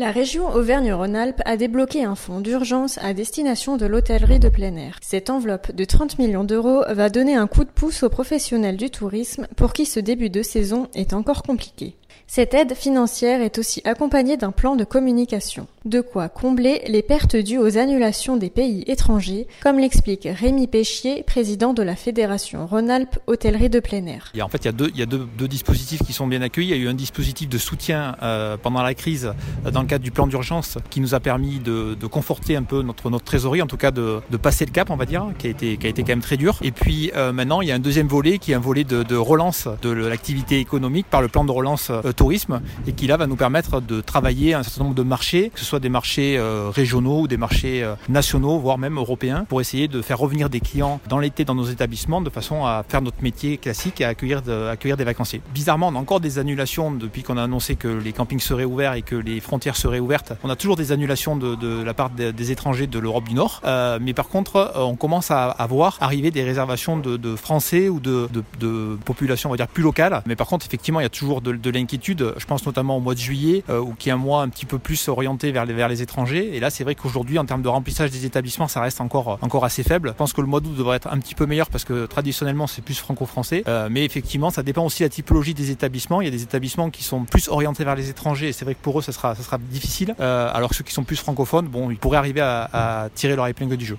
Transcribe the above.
La région Auvergne-Rhône-Alpes a débloqué un fonds d'urgence à destination de l'hôtellerie de plein air. Cette enveloppe de 30 millions d'euros va donner un coup de pouce aux professionnels du tourisme pour qui ce début de saison est encore compliqué. Cette aide financière est aussi accompagnée d'un plan de communication. De quoi combler les pertes dues aux annulations des pays étrangers, comme l'explique Rémi Péchier, président de la Fédération Rhône-Alpes Hôtellerie de plein air. en fait, il y a, deux, dispositifs qui sont bien accueillis. Il y a eu un dispositif de soutien euh, pendant la crise euh, dans le cadre du plan d'urgence qui nous a permis de, conforter un peu notre, trésorerie, en tout cas de, passer le cap, on va dire, qui a été, qui a été quand même très dur. Et puis euh, maintenant, il y a un deuxième volet qui est un volet de, relance de l'activité économique par le plan de relance tourisme et qui là va nous permettre de travailler un certain nombre de marchés, soit des marchés euh, régionaux ou des marchés euh, nationaux, voire même européens, pour essayer de faire revenir des clients dans l'été dans nos établissements de façon à faire notre métier classique et à accueillir, accueillir des vacanciers. Bizarrement, on a encore des annulations depuis qu'on a annoncé que les campings seraient ouverts et que les frontières seraient ouvertes. On a toujours des annulations de, la part des, étrangers de l'Europe du Nord. Euh, mais par contre, on commence à, voir arriver des réservations de, Français ou de, de, population, on va dire, plus locale. Mais par contre, effectivement, il y a toujours de, Je pense notamment au mois de juillet, ou qui est un mois un petit peu plus orienté vers les, étrangers. Et là, c'est vrai qu'aujourd'hui, en termes de remplissage des établissements, ça reste encore, assez faible. Je pense que le mois d'août devrait être un petit peu meilleur parce que traditionnellement, c'est plus franco-français. Euh, mais effectivement, ça dépend aussi de la typologie des établissements. Il y a des établissements qui sont plus orientés vers les étrangers et c'est vrai que pour eux, ça sera, difficile. Euh, alors que ceux qui sont plus francophones, ils pourraient arriver à tirer leur épingle du jeu.